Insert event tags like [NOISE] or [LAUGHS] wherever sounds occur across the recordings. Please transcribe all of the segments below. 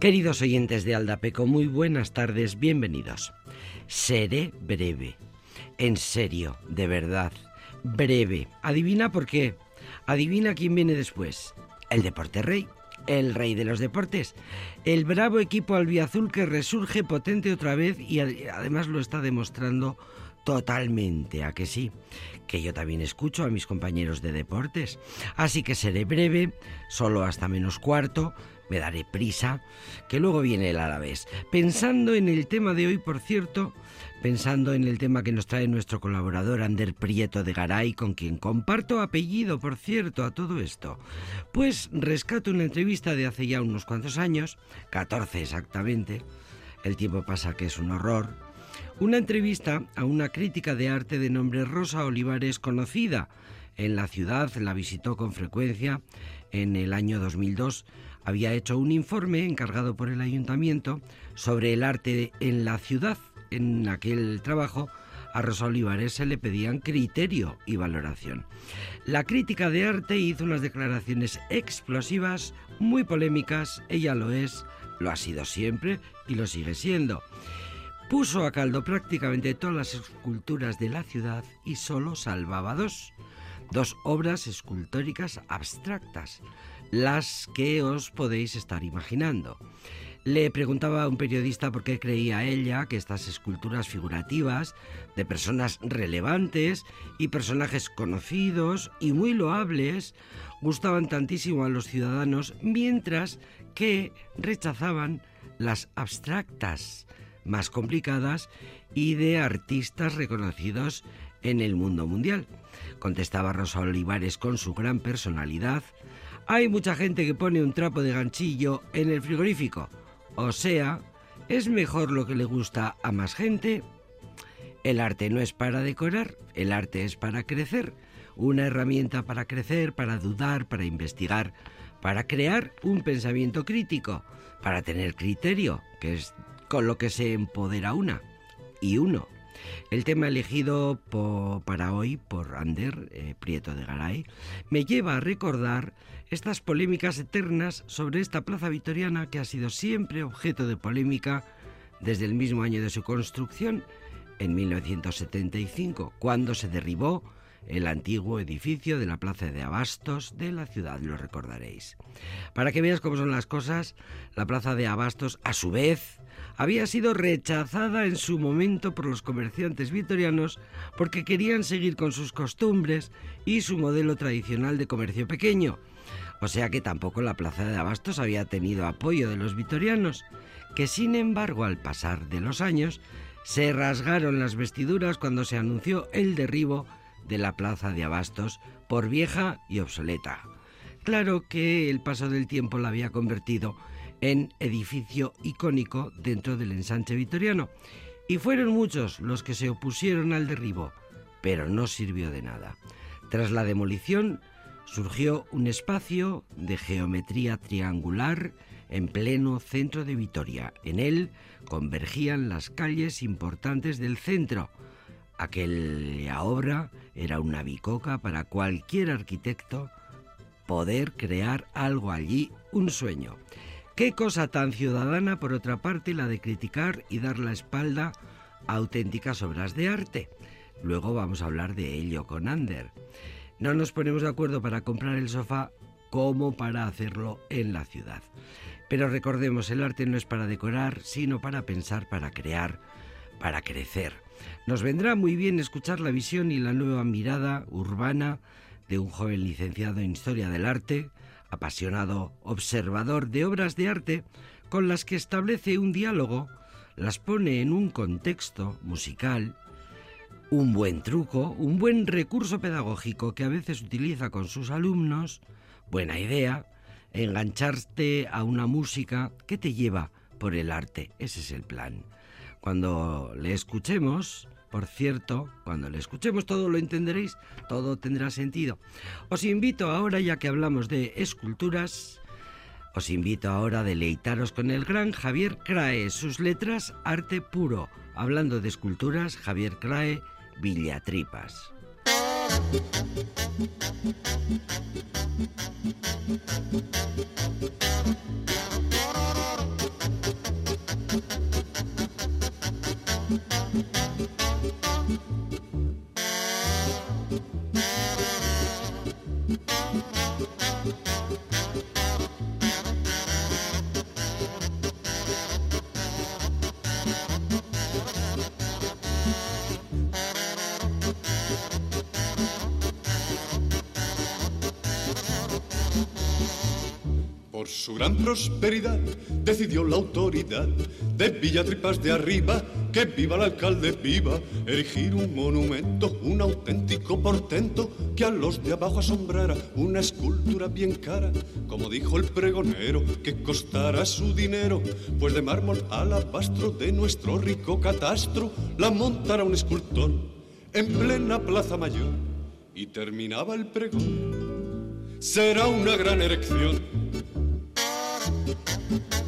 Queridos oyentes de Aldapeco, muy buenas tardes, bienvenidos. Seré breve. En serio, de verdad, breve. Adivina por qué. Adivina quién viene después. El Deporte Rey, el rey de los deportes. El bravo equipo albiazul que resurge potente otra vez y además lo está demostrando totalmente, a que sí, que yo también escucho a mis compañeros de deportes. Así que seré breve, solo hasta menos cuarto, me daré prisa, que luego viene el Alavés. Pensando en el tema de hoy, por cierto, pensando en el tema que nos trae nuestro colaborador Ander Prieto de Garay, con quien comparto apellido, por cierto, a todo esto, pues rescato una entrevista de hace ya unos cuantos años, 14 exactamente, el tiempo pasa que es un horror, una entrevista a una crítica de arte de nombre Rosa Olivares conocida en la ciudad, la visitó con frecuencia en el año 2002 había hecho un informe encargado por el ayuntamiento sobre el arte en la ciudad. En aquel trabajo a Rosa Olivares se le pedían criterio y valoración. La crítica de arte hizo unas declaraciones explosivas, muy polémicas, ella lo es, lo ha sido siempre y lo sigue siendo. Puso a caldo prácticamente todas las esculturas de la ciudad y solo salvaba dos, dos obras escultóricas abstractas, las que os podéis estar imaginando. Le preguntaba a un periodista por qué creía ella que estas esculturas figurativas de personas relevantes y personajes conocidos y muy loables gustaban tantísimo a los ciudadanos, mientras que rechazaban las abstractas, más complicadas y de artistas reconocidos en el mundo mundial. Contestaba Rosa Olivares con su gran personalidad, hay mucha gente que pone un trapo de ganchillo en el frigorífico. O sea, ¿es mejor lo que le gusta a más gente? El arte no es para decorar, el arte es para crecer. Una herramienta para crecer, para dudar, para investigar, para crear un pensamiento crítico, para tener criterio, que es con lo que se empodera una y uno. El tema elegido para hoy por Ander eh, Prieto de Garay me lleva a recordar estas polémicas eternas sobre esta plaza victoriana que ha sido siempre objeto de polémica desde el mismo año de su construcción, en 1975, cuando se derribó el antiguo edificio de la Plaza de Abastos de la ciudad, lo recordaréis. Para que veas cómo son las cosas, la Plaza de Abastos, a su vez, había sido rechazada en su momento por los comerciantes vitorianos porque querían seguir con sus costumbres y su modelo tradicional de comercio pequeño. O sea que tampoco la plaza de Abastos había tenido apoyo de los vitorianos, que sin embargo al pasar de los años se rasgaron las vestiduras cuando se anunció el derribo de la plaza de Abastos por vieja y obsoleta. Claro que el paso del tiempo la había convertido en edificio icónico dentro del ensanche vitoriano. Y fueron muchos los que se opusieron al derribo, pero no sirvió de nada. Tras la demolición surgió un espacio de geometría triangular en pleno centro de Vitoria. En él convergían las calles importantes del centro. Aquella obra era una bicoca para cualquier arquitecto poder crear algo allí, un sueño. Qué cosa tan ciudadana, por otra parte, la de criticar y dar la espalda a auténticas obras de arte. Luego vamos a hablar de ello con Ander. No nos ponemos de acuerdo para comprar el sofá como para hacerlo en la ciudad. Pero recordemos, el arte no es para decorar, sino para pensar, para crear, para crecer. Nos vendrá muy bien escuchar la visión y la nueva mirada urbana de un joven licenciado en Historia del Arte, apasionado observador de obras de arte con las que establece un diálogo, las pone en un contexto musical, un buen truco, un buen recurso pedagógico que a veces utiliza con sus alumnos, buena idea, engancharte a una música que te lleva por el arte. Ese es el plan. Cuando le escuchemos, por cierto, cuando le escuchemos todo lo entenderéis, todo tendrá sentido. Os invito ahora, ya que hablamos de esculturas, os invito ahora a deleitaros con el gran Javier Crae, sus letras arte puro. Hablando de esculturas, Javier Crae, Villatripas. Su gran prosperidad decidió la autoridad de Villatripas de arriba que viva el alcalde viva, erigir un monumento, un auténtico portento que a los de abajo asombrara, una escultura bien cara, como dijo el pregonero, que costara su dinero, pues de mármol alabastro de nuestro rico catastro la montara un escultor en plena plaza mayor y terminaba el pregón. Será una gran erección Thank you.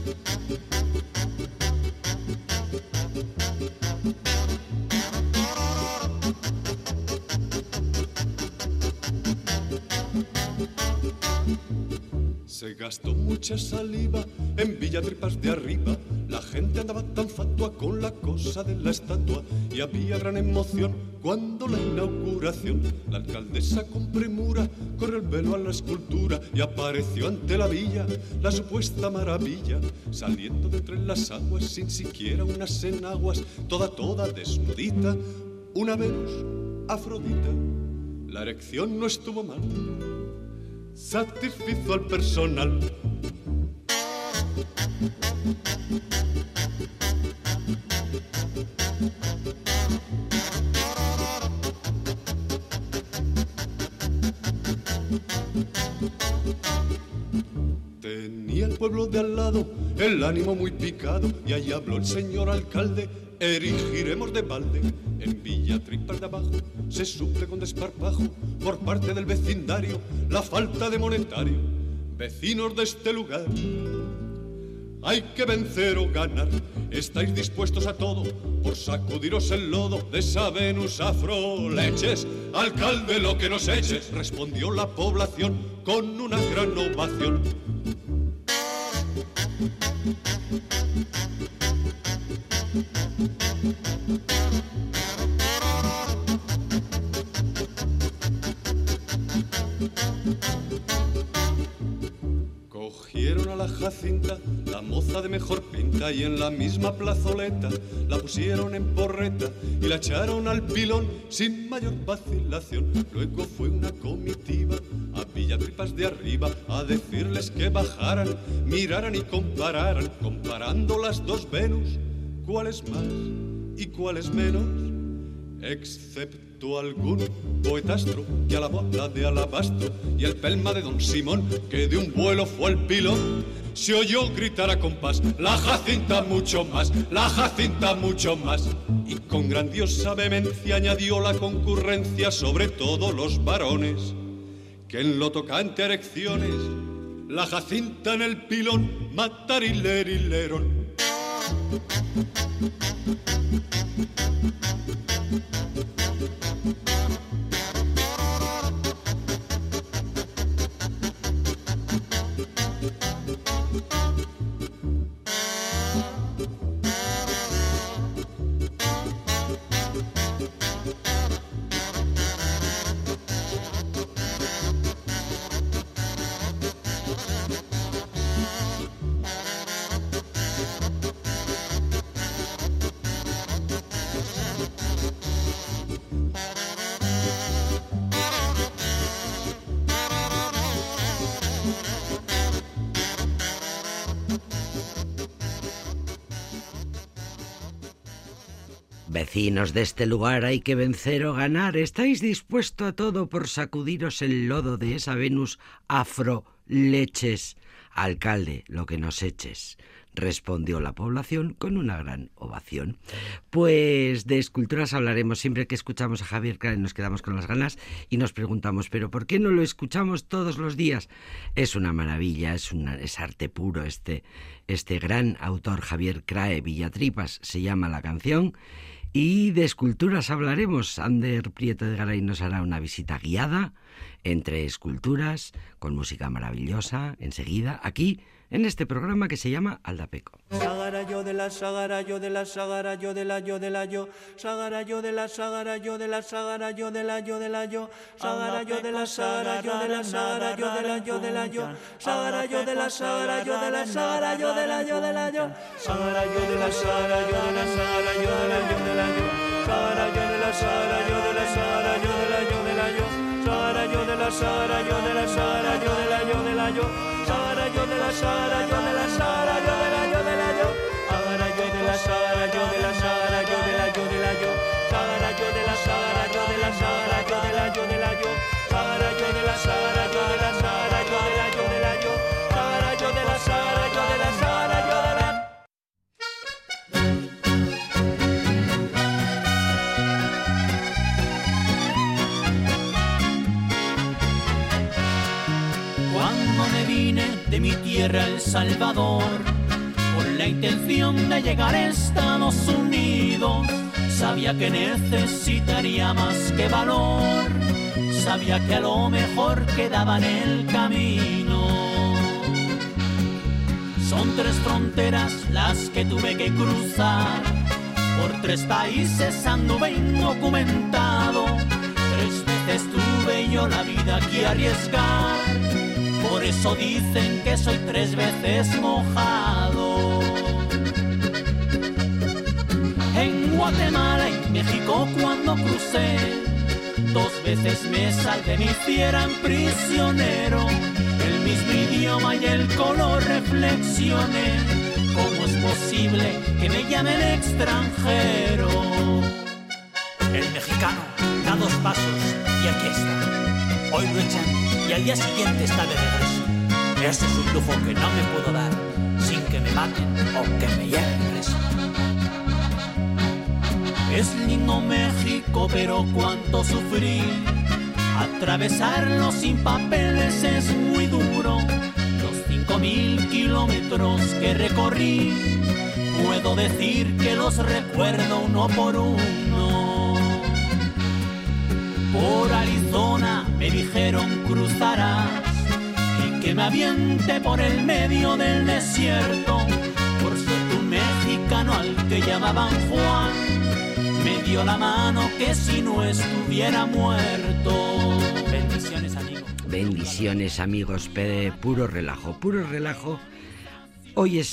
Gastó mucha saliva en Villatripas de arriba. La gente andaba tan fatua con la cosa de la estatua y había gran emoción cuando la inauguración. La alcaldesa con premura corrió el velo a la escultura y apareció ante la villa la supuesta maravilla, saliendo de entre las aguas sin siquiera unas enaguas, toda, toda desnudita, una Venus Afrodita. La erección no estuvo mal satisfizo al personal. Tenía el pueblo de al lado el ánimo muy picado y ahí habló el señor alcalde erigiremos de balde en Villa Tripas de abajo. Se suple con desparpajo por parte del vecindario la falta de monetario. Vecinos de este lugar, hay que vencer o ganar. ¿Estáis dispuestos a todo por sacudiros el lodo de esa Venus afro leches? Alcalde, lo que nos eches, respondió la población con una gran ovación. La Jacinta, la moza de mejor pinta, y en la misma plazoleta la pusieron en porreta y la echaron al pilón sin mayor vacilación. Luego fue una comitiva a Villatripas de arriba a decirles que bajaran, miraran y compararan, comparando las dos Venus, cuál es más y cuál es menos, excepto algún poetastro que alabó la de alabastro y el pelma de don Simón que de un vuelo fue al pilón. Se oyó gritar a compás, la Jacinta mucho más, la Jacinta mucho más. Y con grandiosa vehemencia añadió la concurrencia sobre todo los varones, que en lo tocante a erecciones, la Jacinta en el pilón, matarilerilerón. Vecinos de este lugar hay que vencer o ganar. ¿Estáis dispuesto a todo por sacudiros el lodo de esa Venus afro leches? Alcalde, lo que nos eches respondió la población con una gran ovación. Pues de esculturas hablaremos siempre que escuchamos a Javier Crae nos quedamos con las ganas y nos preguntamos, pero ¿por qué no lo escuchamos todos los días? Es una maravilla, es, una, es arte puro este, este gran autor Javier Crae Villatripas, se llama la canción y de esculturas hablaremos. Ander Prieto de Garay nos hará una visita guiada entre esculturas, con música maravillosa, enseguida, aquí en este programa que se llama Aldapeco. Sagara yo de la sagara yo de la sagara yo de la yo de la yo sagara yo de la sagara yo de la sagara yo de la yo de la yo sagara yo de la sagara yo de la sagara yo de la yo de la yo sagara yo de la sagara yo de la sagara yo de la yo de la yo sagara yo de la sagara yo de la sagara yo de la yo de la yo sagara yo de la sagara yo de la sagara yo de la yo de la yo sagara yo de la sagara yo de la sagara yo de mi tierra El Salvador con la intención de llegar a Estados Unidos, sabía que necesitaría más que valor, sabía que a lo mejor quedaba en el camino. Son tres fronteras las que tuve que cruzar, por tres países anduve indocumentado, tres veces tuve yo la vida que arriesgar. Por eso dicen que soy tres veces mojado. En Guatemala y México cuando crucé, dos veces me salvé, me hicieran prisionero. El mismo idioma y el color reflexioné. ¿Cómo es posible que me llamen extranjero? El mexicano da dos pasos y aquí está. Hoy lo echan y al día siguiente está de regreso. Eso es un lujo que no me puedo dar sin que me maten o que me lleven preso. Es lindo México, pero cuánto sufrí. Atravesarlo sin papeles es muy duro. Los cinco mil kilómetros que recorrí, puedo decir que los recuerdo uno por uno. Por Arizona me dijeron cruzarás y que me aviente por el medio del desierto. Por suerte un mexicano al que llamaban Juan me dio la mano que si no estuviera muerto. Bendiciones, amigo. Bendiciones amigos, puro relajo, puro relajo. Hoy es,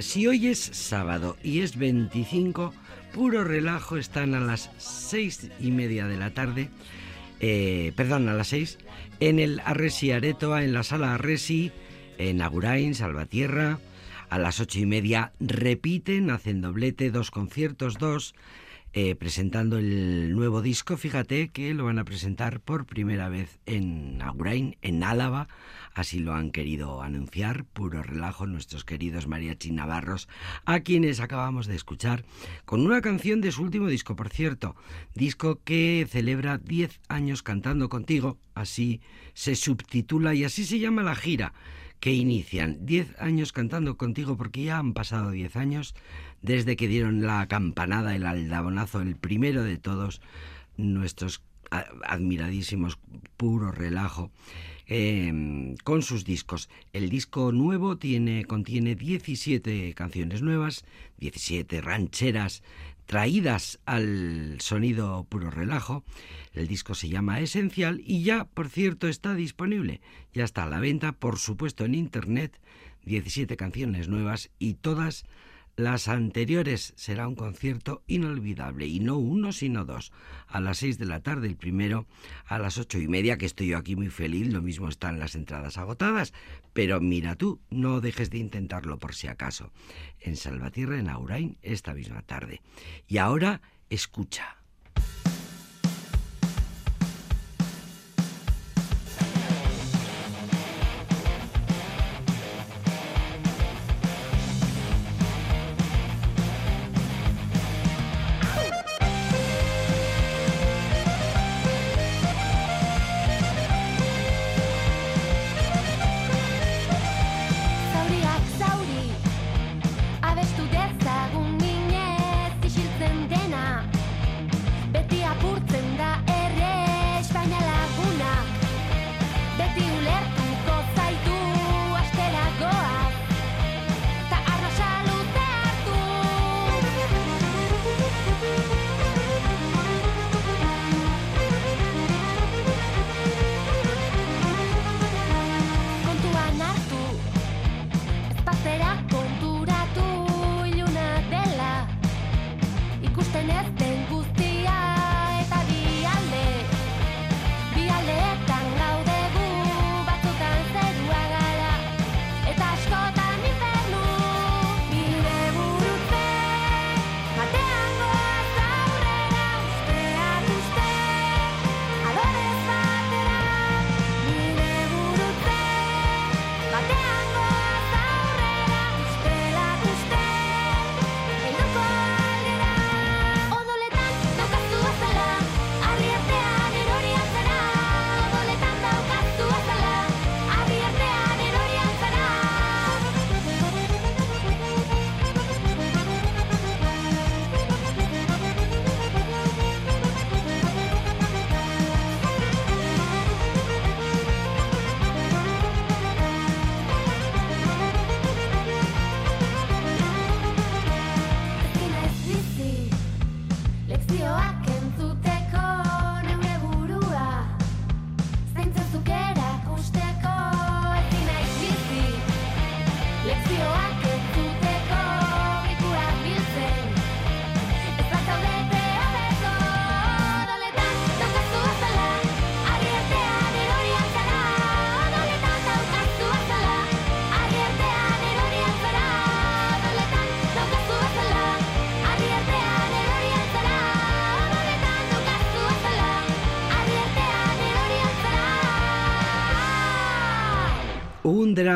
si hoy es sábado y es 25, puro relajo están a las seis y media de la tarde, eh, perdón, a las seis, en el Arresi Aretoa, en la sala Arresi, en Agurain, Salvatierra. A las ocho y media repiten, hacen doblete, dos conciertos, dos, eh, presentando el nuevo disco. Fíjate que lo van a presentar por primera vez en Agurain, en Álava. Así lo han querido anunciar, puro relajo, nuestros queridos mariachi navarros, a quienes acabamos de escuchar con una canción de su último disco, por cierto, disco que celebra 10 años cantando contigo, así se subtitula y así se llama la gira que inician. 10 años cantando contigo porque ya han pasado 10 años desde que dieron la campanada, el aldabonazo, el primero de todos, nuestros a- admiradísimos, puro relajo, eh, con sus discos. El disco nuevo tiene, contiene 17 canciones nuevas, 17 rancheras traídas al sonido puro relajo. El disco se llama Esencial y ya, por cierto, está disponible. Ya está a la venta, por supuesto, en Internet. 17 canciones nuevas y todas las anteriores. Será un concierto inolvidable y no uno, sino dos. A las 6 de la tarde el primero, a las ocho y media, que estoy yo aquí muy feliz. Lo mismo están las entradas agotadas. Pero mira tú, no dejes de intentarlo por si acaso. En Salvatierra, en Aurain, esta misma tarde. Y ahora, escucha.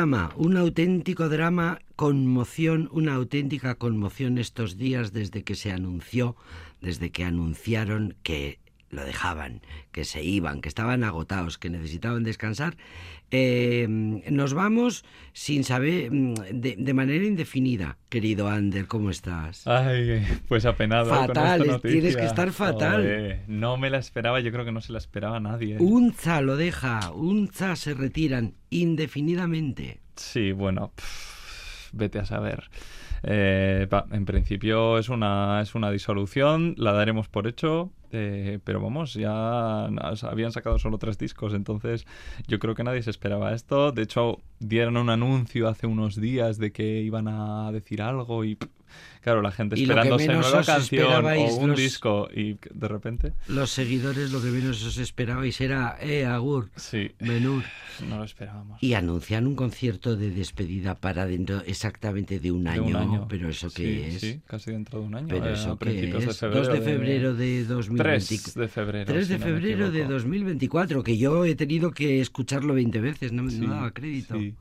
Un auténtico drama, conmoción, una auténtica conmoción estos días desde que se anunció, desde que anunciaron que lo dejaban, que se iban, que estaban agotados, que necesitaban descansar. Eh, nos vamos sin saber, mm, de, de manera indefinida. Querido Ander, ¿cómo estás? Ay, pues apenado. con Fatal, esta es- tienes noticia. que estar fatal. Joder, no me la esperaba, yo creo que no se la esperaba nadie. Unza lo deja, Unza se retiran indefinidamente. Sí, bueno, pff, vete a saber. Eh, en principio es una, es una disolución, la daremos por hecho, eh, pero vamos, ya habían sacado solo tres discos, entonces yo creo que nadie se esperaba esto. De hecho, dieron un anuncio hace unos días de que iban a decir algo y, claro, la gente esperándose nueva canción o un los- disco y de repente, Los seguidores lo que menos os esperabais era, eh, Agur, sí, Menur. no lo esperábamos. Y anuncian un concierto de despedida para dentro exactamente de un De año. un año. Pero eso Sí, qué es. Sí, casi dentro de un año. Pero eh, eso a qué principios es. de febrero. 2 de febrero de 2024. 3 de febrero. 3 de si no febrero de equivoco. 2024, que yo he tenido que escucharlo 20 veces, no me Sí, no daba crédito. sí.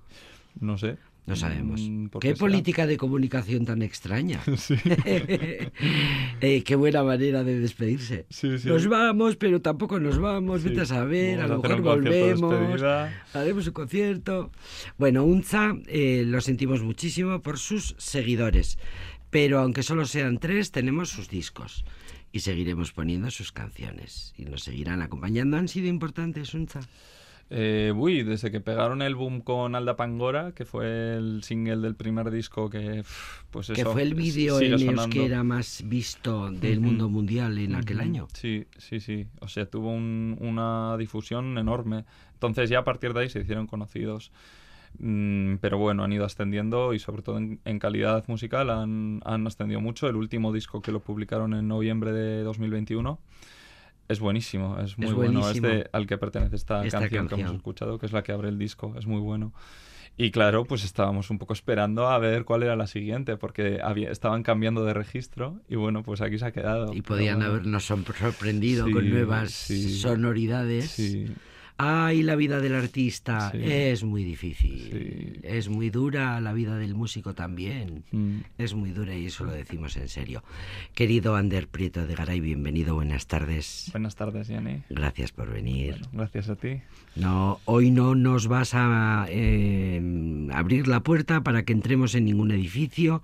No sé. No sabemos. Mm, ¿por ¿Qué, será? política de comunicación tan extraña? [LAUGHS] Sí. [LAUGHS] Eh, qué buena manera de despedirse. Sí, sí. Nos vamos, pero tampoco nos vamos. Vete a saber, a lo Vamos a hacer mejor volvemos. Haremos un concierto. Bueno, Unza eh, lo sentimos muchísimo por sus seguidores. Pero aunque solo sean tres, tenemos sus discos. Y seguiremos poniendo sus canciones. Y nos seguirán acompañando. ¿Han sido importantes, Unza? Eh, uy, desde que pegaron el boom con Alda Pangora, que fue el single del primer disco que, pues que fue el vídeo en sonando. euskera más visto del mundo mundial en aquel año. Sí, sí, sí. O sea, tuvo un- una difusión enorme. Entonces ya a partir de ahí se hicieron conocidos. Mm, pero bueno, han ido ascendiendo y sobre todo en, en calidad musical han, han ascendido mucho. El último disco que lo publicaron en noviembre de 2021 es buenísimo, es muy bueno. Es de, al que pertenece esta, Esta canción, que hemos escuchado, que es la que abre el disco, es muy bueno. Y claro, pues estábamos un poco esperando a ver cuál era la siguiente, porque había- estaban cambiando de registro y bueno, pues aquí se ha quedado. Y podían bueno. habernos sor- sorprendido Sí, con nuevas sí. sonoridades. Sí, Ay, la vida del artista Sí. es muy difícil. Sí. Es muy dura, la vida del músico también. Mm. Es muy dura y eso lo decimos en serio. Querido Ander Prieto de Garay, bienvenido, buenas tardes. Buenas tardes, Yanni. Gracias por venir. Bueno, gracias a ti. No, hoy no nos vas a eh, abrir la puerta para que entremos en ningún edificio,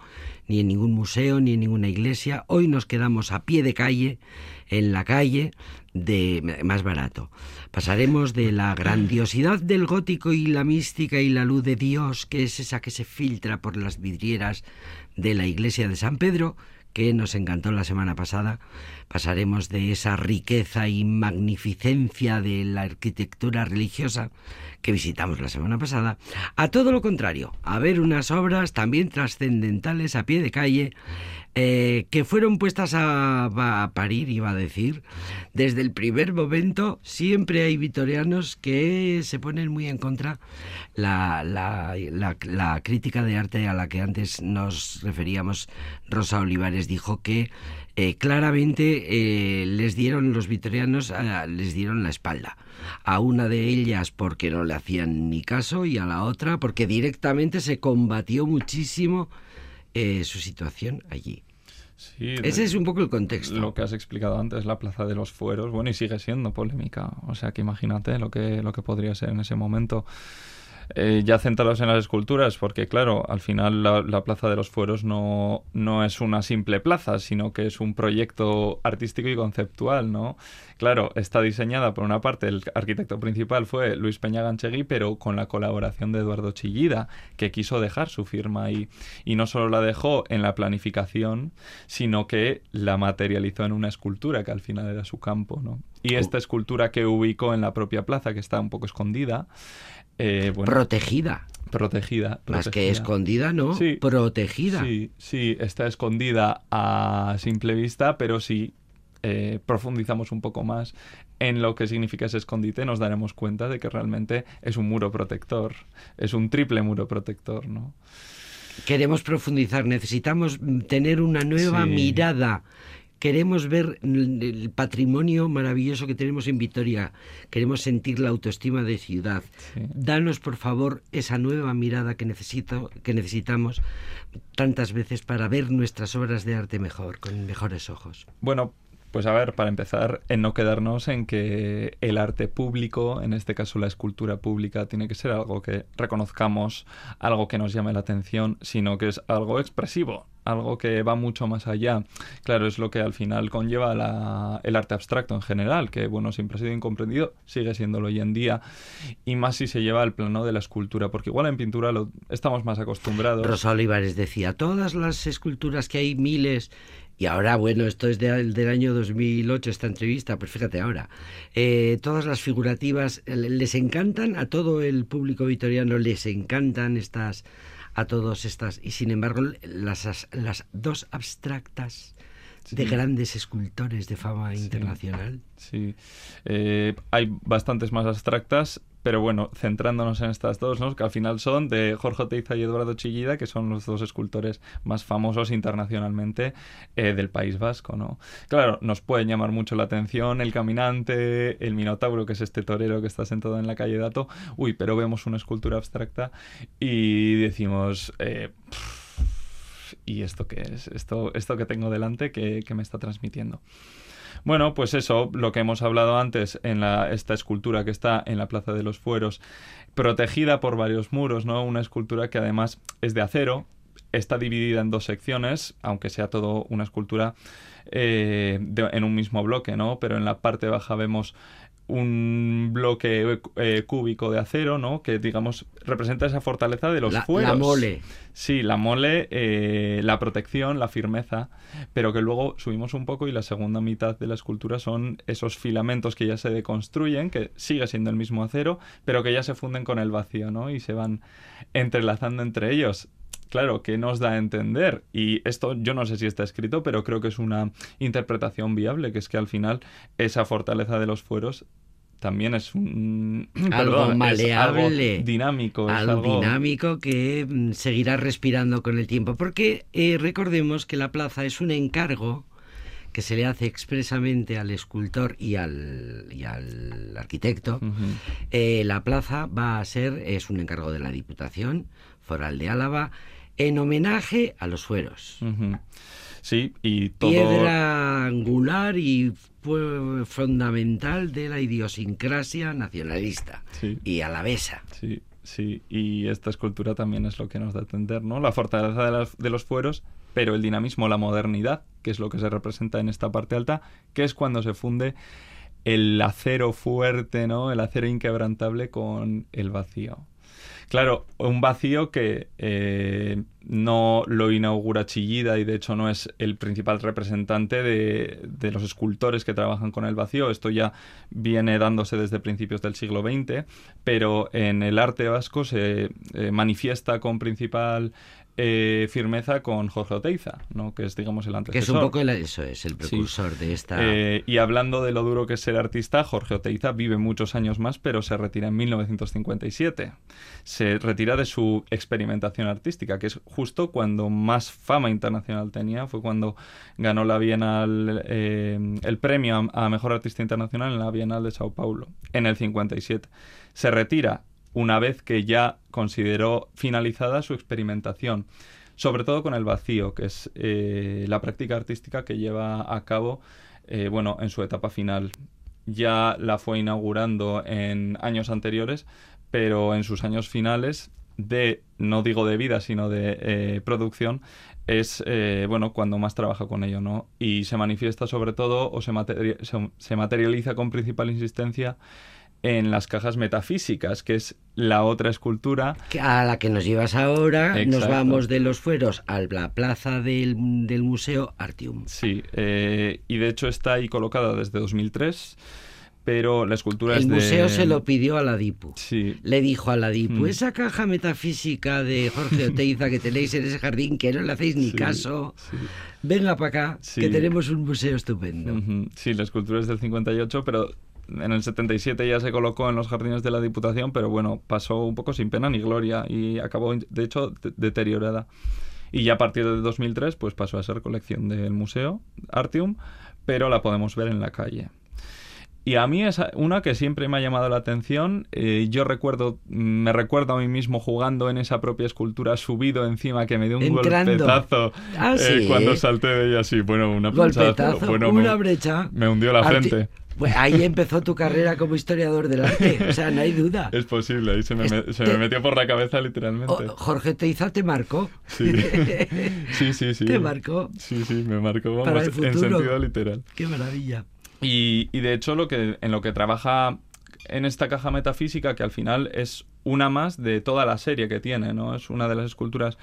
ni en ningún museo, ni en ninguna iglesia. Hoy nos quedamos a pie de calle, en la calle, de más barato. Pasaremos de la grandiosidad del gótico y la mística y la luz de Dios, que es esa que se filtra por las vidrieras de la iglesia de San Pedro, que nos encantó la semana pasada. Pasaremos de esa riqueza y magnificencia de la arquitectura religiosa que visitamos la semana pasada, a todo lo contrario, a ver unas obras también trascendentales a pie de calle, eh, que fueron puestas a, parir, iba a decir, desde el primer momento. Siempre hay vitorianos que se ponen muy en contra la, la crítica de arte a la que antes nos referíamos. Rosa Olivares dijo que eh, claramente eh, les dieron los vitorianos, eh, les dieron la espalda. A una de ellas porque no le hacían ni caso y a la otra porque directamente se combatió muchísimo eh, su situación allí. Sí, Ese es un poco el contexto. Lo que has explicado antes, la Plaza de los Fueros, bueno, y sigue siendo polémica. O sea, que imagínate lo que, lo que podría ser en ese momento. Eh, ya centrados en las esculturas, porque claro, al final la, la Plaza de los Fueros no, no es una simple plaza, sino que es un proyecto artístico y conceptual, ¿no? Claro, está diseñada por una parte, el arquitecto principal fue Luis Peña Ganchegui, pero con la colaboración de Eduardo Chillida, que quiso dejar su firma ahí. Y no solo la dejó en la planificación, sino que la materializó en una escultura, que al final era su campo, ¿no? Y esta escultura que ubicó en la propia plaza, que está un poco escondida, eh, bueno, Protegida. protegida, Más que escondida, ¿no? Sí. Protegida. Sí, sí, está escondida a simple vista, pero si eh, profundizamos un poco más en lo que significa ese escondite, nos daremos cuenta de que realmente es un muro protector, es un triple muro protector, ¿no? Queremos profundizar, necesitamos tener una nueva Sí. mirada queremos ver el patrimonio maravilloso que tenemos en Vitoria, queremos sentir la autoestima de ciudad. Danos, por favor, esa nueva mirada que, necesito, que necesitamos tantas veces para ver nuestras obras de arte mejor, con mejores ojos. Bueno, pues a ver, para empezar, en no quedarnos en que el arte público, en este caso la escultura pública, tiene que ser algo que reconozcamos, algo que nos llame la atención, sino que es algo expresivo, algo que va mucho más allá. Claro, es lo que al final conlleva la, el arte abstracto en general, que bueno, siempre ha sido incomprendido, sigue siéndolo hoy en día, y más si se lleva al plano de la escultura, porque igual en pintura lo, estamos más acostumbrados. Rosa Olivares decía, todas las esculturas que hay miles y ahora, bueno, esto es del año 2008, esta entrevista, pues fíjate ahora. Eh, todas las figurativas les encantan, a todo el público vitoriano les encantan estas, a todos estas, y sin embargo las, las dos abstractas de grandes escultores de fama internacional. Sí, eh, hay bastantes más abstractas pero bueno, centrándonos en estas dos, ¿no? que al final son de Jorge Oteiza y Eduardo Chillida, que son los dos escultores más famosos internacionalmente eh, del País Vasco. ¿no? Claro, nos puede llamar mucho la atención el caminante, el minotauro, que es este torero que está sentado en la calle Dato. Uy, pero vemos una escultura abstracta y decimos... Eh, ¿Y esto qué es? Esto, esto que tengo delante, que, que me está transmitiendo? Bueno, pues eso, lo que hemos hablado antes en la, esta escultura que está en la Plaza de los Fueros, protegida por varios muros, ¿no? Una escultura que además es de acero, está dividida en dos secciones, aunque sea todo una escultura eh, en un mismo bloque, ¿no? Pero en la parte baja vemos un bloque eh, cúbico de acero, ¿no? Que, digamos, representa esa fortaleza de los fueros. La mole. Sí, la mole, eh, la protección, la firmeza, pero que luego subimos un poco y la segunda mitad de la escultura son esos filamentos que ya se deconstruyen, que sigue siendo el mismo acero, pero que ya se funden con el vacío, ¿no? Y se van entrelazando entre ellos claro, ¿qué nos da a entender? Y esto yo no sé si está escrito, pero creo que es una interpretación viable, que es que al final esa fortaleza de los fueros también es un [CLEARS THROAT] algo maleable, dinámico, algo, dinámico que mm, seguirá respirando con el tiempo, porque eh, recordemos que la plaza es un encargo que se le hace expresamente al escultor y al, y al arquitecto. Eh, la plaza va a ser, es un encargo de la Diputación Foral de Álava, en homenaje a los fueros. Sí, y todo... Piedra angular y fundamental de la idiosincrasia nacionalista y alavesa. Sí, sí, y esta escultura también es lo que nos da a entender, ¿no? La fortaleza de, los fueros, pero el dinamismo, la modernidad, que es lo que se representa en esta parte alta, que es cuando se funde el acero fuerte, ¿no? El acero inquebrantable con el vacío. Claro, un vacío que eh, no lo inaugura Chillida y de hecho no es el principal representante de, los escultores que trabajan con el vacío. Esto ya viene dándose desde principios del siglo XX, pero en el arte vasco se eh, manifiesta con principal eh, firmeza con Jorge Oteiza, ¿no? que es digamos el antecesor. Que es un poco el, eso es, el precursor de esta... Eh, y hablando de lo duro que es ser artista, Jorge Oteiza vive muchos años más, pero se retira en 1957. Se retira de su experimentación artística, que es justo cuando más fama internacional tenía, fue cuando ganó la Bienal, eh, el premio a Mejor Artista Internacional en la Bienal de Sao Paulo, en el 57. Se retira una vez que ya consideró finalizada su experimentación, sobre todo con el vacío, que es eh, la práctica artística que lleva a cabo eh, bueno, en su etapa final. Ya la fue inaugurando en años anteriores, pero en sus años finales de, no digo de vida, sino de eh, producción, es bueno cuando más trabaja con ello, ¿no? Y se manifiesta sobre todo o se, se materializa con principal insistencia en las cajas metafísicas, que es la otra escultura. A la que nos llevas ahora, nos vamos de los fueros a la plaza del, Museo Artium. Sí, eh, y de hecho está ahí colocada desde 2003 pero la escultura el es de... museo se lo pidió a la DIPU. Sí. Le dijo a la DIPU, mm. esa caja metafísica de Jorge Oteiza que tenéis en ese jardín, que no le hacéis ni caso, venga para acá, que tenemos un museo estupendo. Sí, la escultura es del 58, pero en el 77 ya se colocó en los jardines de la Diputación, pero bueno, pasó un poco sin pena ni gloria y acabó, de hecho, deteriorada. Y ya a partir de 2003 pues pasó a ser colección del museo Artium, pero la podemos ver en la calle. Y a mí es una que siempre me ha llamado la atención. Eh, yo recuerdo, me recuerdo a mí mismo jugando en esa propia escultura, subido encima, que me dio un Entrando. golpetazo Ah, eh, sí. cuando salté de ella así. Bueno, una Golpetazo, bueno, una me, brecha. me hundió la Arti- frente. Pues ahí empezó tu carrera como historiador del arte, o sea, no hay duda. Es posible, ahí se me, se me metió por la cabeza literalmente. O- Jorge Teiza te marcó. Sí. [LAUGHS] sí, sí, sí. Te marcó. Sí, sí, me marcó vamos, Para el en futuro. sentido literal. Qué maravilla. Y, y de hecho lo que, en lo que trabaja en esta caja metafísica, que al final es una más de toda la serie que tiene, ¿no? Es una de las esculturas.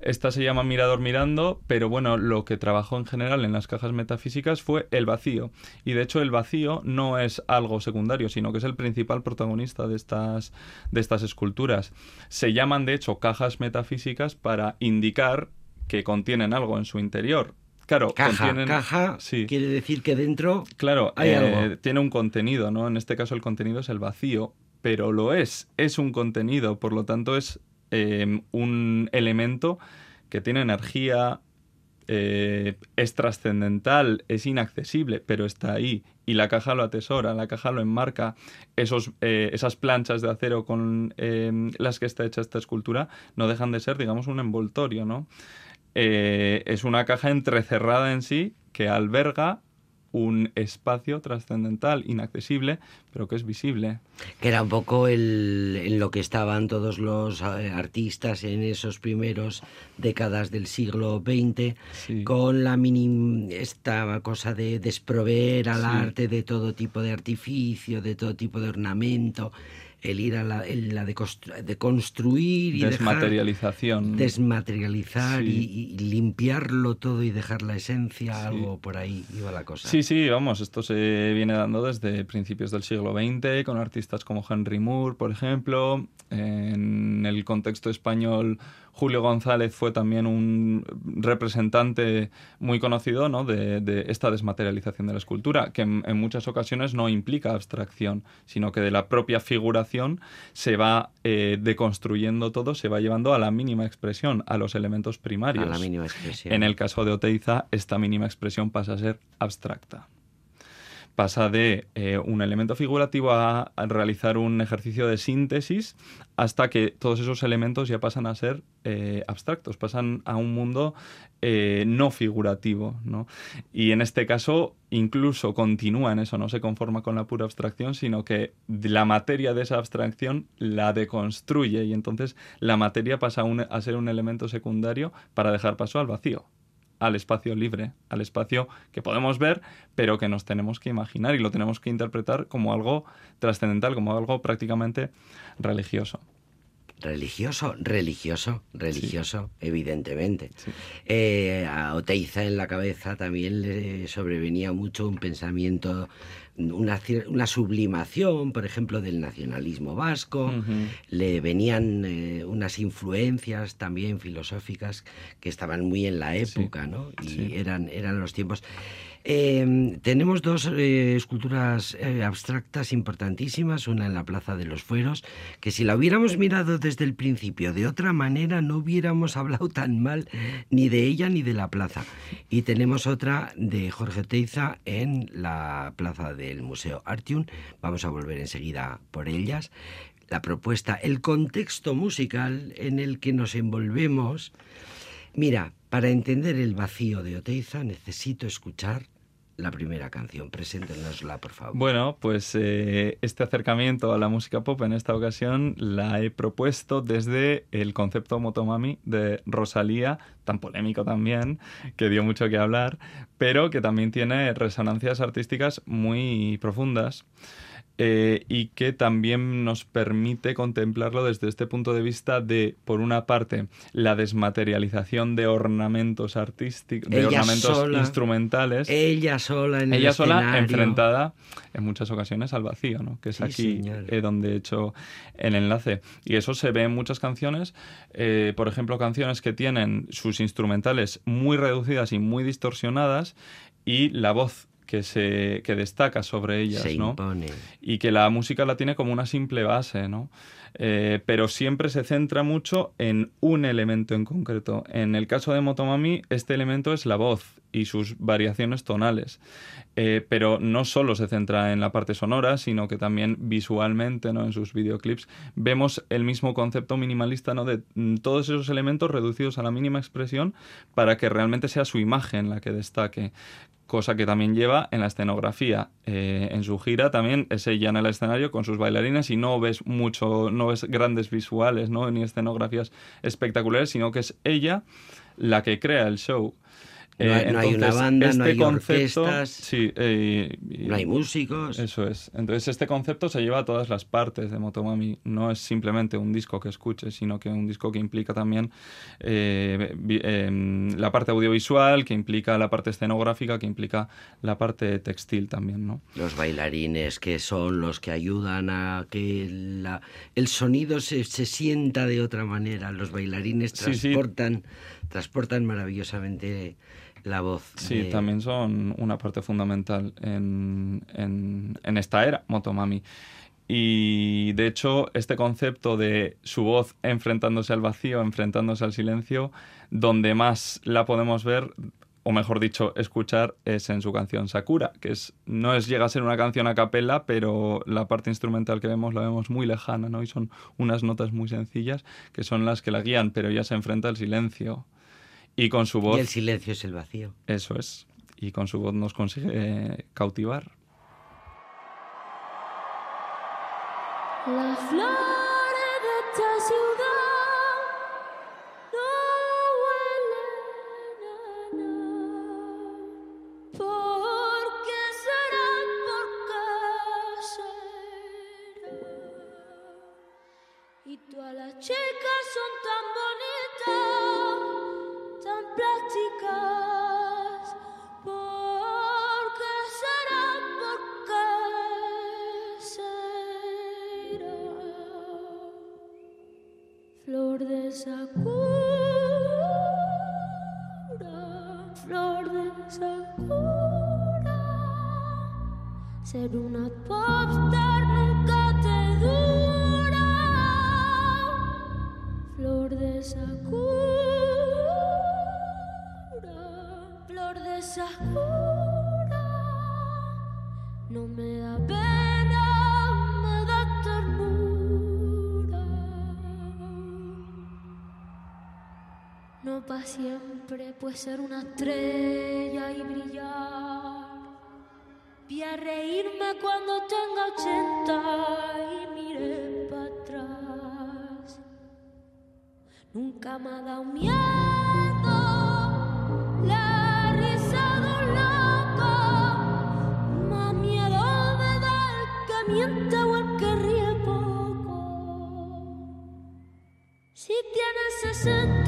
Esta se llama Mirador Mirando, pero bueno, lo que trabajó en general en las cajas metafísicas fue el vacío. Y de hecho el vacío no es algo secundario, sino que es el principal protagonista de estas, de estas esculturas. Se llaman de hecho cajas metafísicas para indicar que contienen algo en su interior. Claro, Caja, contienen... caja Sí. quiere decir que dentro Claro, Hay eh, algo. tiene un contenido, ¿no? En este caso el contenido es el vacío, pero lo es, es un contenido, por lo tanto es eh, un elemento que tiene energía, eh, es trascendental, es inaccesible, pero está ahí. Y la caja lo atesora, la caja lo enmarca. Esos, eh, esas planchas de acero con eh, las que está hecha esta escultura no dejan de ser, digamos, un envoltorio, ¿no? Eh, es una caja entrecerrada en sí que alberga un espacio trascendental, inaccesible, pero que es visible. que era un poco el, en lo que estaban todos los eh, artistas en esos primeros décadas del siglo XX, Sí. con la mini, esta cosa de desproveer al Sí. arte de todo tipo de artificio, de todo tipo de ornamento, el ir a la, el- la de, constru- de construir y dejar- Desmaterialización. desmaterializar Sí. y, y limpiarlo todo y dejar la esencia, Sí. algo por ahí iba la cosa. Sí, sí, vamos, esto se viene dando desde principios del siglo XX, con artistas como Henry Moore, por ejemplo. En el contexto español, Julio González fue también un representante muy conocido ¿no? de, de esta desmaterialización de la escultura, que en, en muchas ocasiones no implica abstracción, sino que de la propia figuración se va eh, deconstruyendo todo, se va llevando a la mínima expresión, a los elementos primarios. a la mínima expresión. En el caso de Oteiza, esta mínima expresión pasa a ser abstracta. Pasa de eh, un elemento figurativo a, realizar un ejercicio de síntesis hasta que todos esos elementos ya pasan a ser eh, abstractos, pasan a un mundo eh, no figurativo. ¿no? Y en este caso incluso continúa en eso, no se conforma con la pura abstracción, sino que la materia de esa abstracción la deconstruye y entonces la materia pasa a ser un elemento secundario para dejar paso al vacío al espacio libre, al espacio que podemos ver, pero que nos tenemos que imaginar y lo tenemos que interpretar como algo trascendental, como algo prácticamente religioso. Religioso, religioso, religioso, evidentemente. Sí. Eh, a Oteiza en la cabeza también le sobrevenía mucho un pensamiento, una, una sublimación, por ejemplo, del nacionalismo vasco. Le venían eh, unas influencias también filosóficas que estaban muy en la época, ¿no? Y eran, eran los tiempos. Eh, tenemos dos eh, esculturas eh, abstractas importantísimas, una en la Plaza de los Fueros, que si la hubiéramos mirado desde el principio de otra manera no hubiéramos [LAUGHS] hablado tan mal ni de ella ni de la plaza. Y tenemos otra de Jorge Teiza en la Plaza del Museo Artium. Vamos a volver enseguida por ellas. La propuesta, el contexto musical en el que nos envolvemos. Mira, para entender el vacío de Oteiza necesito escuchar la primera canción. Preséntenosla, por favor. Bueno, pues eh, este acercamiento a la música pop en esta ocasión la he propuesto desde el concepto Motomami de Rosalía, tan polémico también, que dio mucho que hablar, pero que también tiene resonancias artísticas muy profundas. Eh, y que también nos permite contemplarlo desde este punto de vista de, por una parte, la desmaterialización de ornamentos artísticos, de ornamentos sola. instrumentales. Ella sola en el Ella sola escenario. enfrentada en muchas ocasiones al vacío, ¿no? que es Sí, aquí eh, donde he hecho el enlace. Y eso se ve en muchas canciones, eh, por ejemplo, canciones que tienen sus instrumentales muy reducidas y muy distorsionadas y la voz que se que destaca sobre ellas, Se ¿no? impone. y que la música la tiene como una simple base, ¿no? Eh, pero siempre se centra mucho en un elemento en concreto. En el caso de Motomami, este elemento es la voz y sus variaciones tonales. Eh, pero no solo se centra en la parte sonora, sino que también visualmente, ¿no? En sus videoclips, vemos el mismo concepto minimalista, ¿no? De mm, todos esos elementos reducidos a la mínima expresión para que realmente sea su imagen la que destaque cosa que también lleva en la escenografía. Eh, en su gira también es ella en el escenario con sus bailarines y no ves mucho, no ves grandes visuales, ¿no? ni escenografías espectaculares, sino que es ella la que crea el show. No hay- una banda, no hay orquestas. Sí, eh, y- No hay músicos. Eso es. Entonces este concepto se lleva a todas las partes de Motomami. No es simplemente un disco que escuches, sino que un disco que implica también eh, em, la parte audiovisual, que implica la parte escenográfica, que implica la parte textil también, ¿no? Los bailarines que son los que ayudan a que la- el sonido se, se sienta de otra manera. Los bailarines Sí, sí. transportan, transportan maravillosamente la voz. Sí, de- también son una parte fundamental en, en- en esta era, Motomami. Y de hecho, este concepto de su voz enfrentándose al vacío, enfrentándose al silencio, donde más la podemos ver, o mejor dicho, escuchar, es en su canción Sakura, que es, no es, llega a ser una canción a capela, pero la parte instrumental que vemos la vemos muy lejana, ¿no? Y son unas notas muy sencillas que son las que la guían, pero ella se enfrenta al silencio. Y con su voz. Y el silencio es el vacío. Eso es. Y con su voz nos consigue eh, cautivar. De Sakura, flor de Sakura. Ser una popstar nunca te dura. Flor de Sakura, flor de Sakura. No me da pena, para siempre, pues ser una estrella y brillar. Vi a reírme cuando tenga ochenta y miré para atrás. Nunca me ha dado miedo la risa de un loco. Más miedo me da que miente o el que ríe poco. Si tienes 60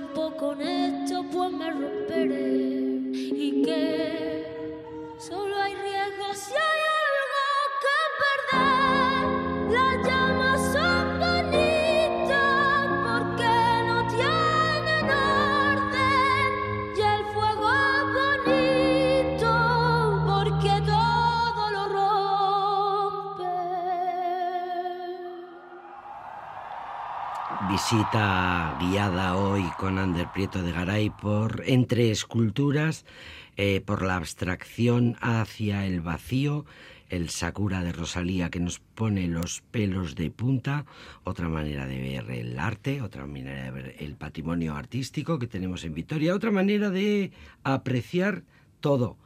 rompo con esto, Visita guiada hoy con Ander Prieto de Garay por entre esculturas, eh, por la abstracción hacia el vacío, el Sakura de Rosalía que nos pone los pelos de punta, otra manera de ver el arte, otra manera de ver el patrimonio artístico que tenemos en Vitoria, otra manera de apreciar todo.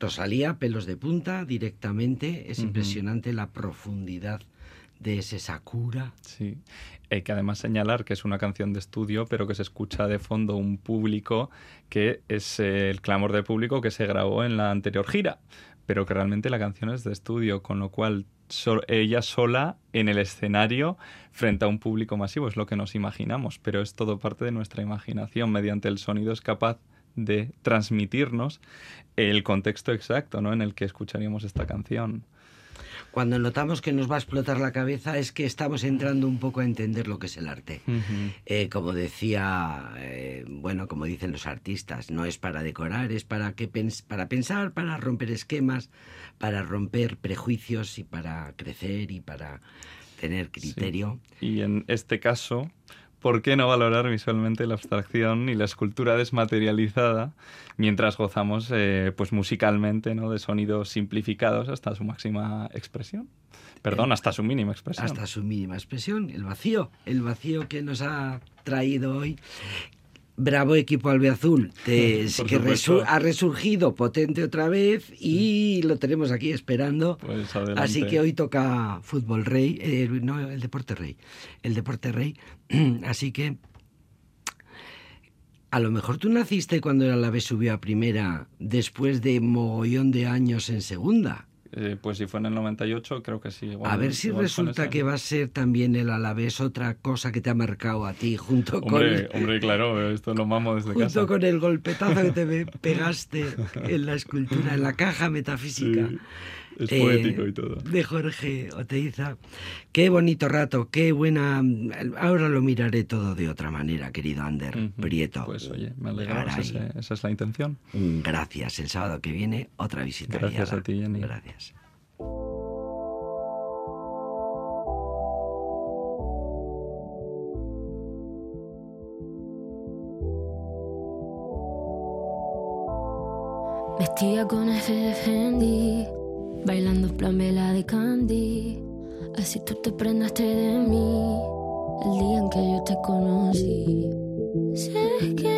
Rosalía, pelos de punta directamente, es impresionante la profundidad de ese Sakura. Sí, hay que además señalar que es una canción de estudio, pero que se escucha de fondo un público que es eh, el clamor del público que se grabó en la anterior gira pero que realmente la canción es de estudio, con lo cual ella sola en el escenario frente a un público masivo es lo que nos imaginamos, pero es todo parte de nuestra imaginación. Mediante el sonido es capaz de transmitirnos el contexto exacto ¿no? en el que escucharíamos esta canción. Cuando notamos que nos va a explotar la cabeza es que estamos entrando un poco a entender lo que es el arte. Eh, como decía, eh, bueno, como dicen los artistas, no es para decorar, es para, que para pensar, para romper esquemas, para romper prejuicios y para crecer y para tener criterio. Y en este caso, ¿por qué no valorar visualmente la abstracción y la escultura desmaterializada mientras gozamos eh, pues musicalmente ¿no? de sonidos simplificados hasta su máxima expresión? Perdón, eh, hasta su mínima expresión. Hasta su mínima expresión, el vacío, el vacío que nos ha traído hoy, Bravo equipo albeazul, te, que ha resurgido potente otra vez y lo tenemos aquí esperando. Pues Así que hoy toca fútbol rey, eh, no, el deporte rey, el deporte rey. [CLEARS THROAT] Así que a lo mejor tú naciste cuando el Alavés subió a primera después de mogollón de años en segunda. Eh, pues si fue en el 98, creo que sí. a ver si resulta que va a ser también el Alavés otra cosa que te ha marcado a ti, junto con... Hombre, claro, esto lo mamo desde junto casa. Junto con el golpetazo que te [LAUGHS] pegaste en la escultura, en la caja metafísica. Es poético y todo. De Jorge Oteiza. Qué bonito rato, qué buena. Ahora lo miraré todo de otra manera, querido Ander Prieto. Pues oye, me alegra, esa, esa es la intención. Gracias. El sábado que viene, otra visita. Gracias a ti, Jenny. Gracias. Vestía con ese Fendi Bailando plan de candy. Así tú te prendaste de mí. El día en que yo te conocí. Sé que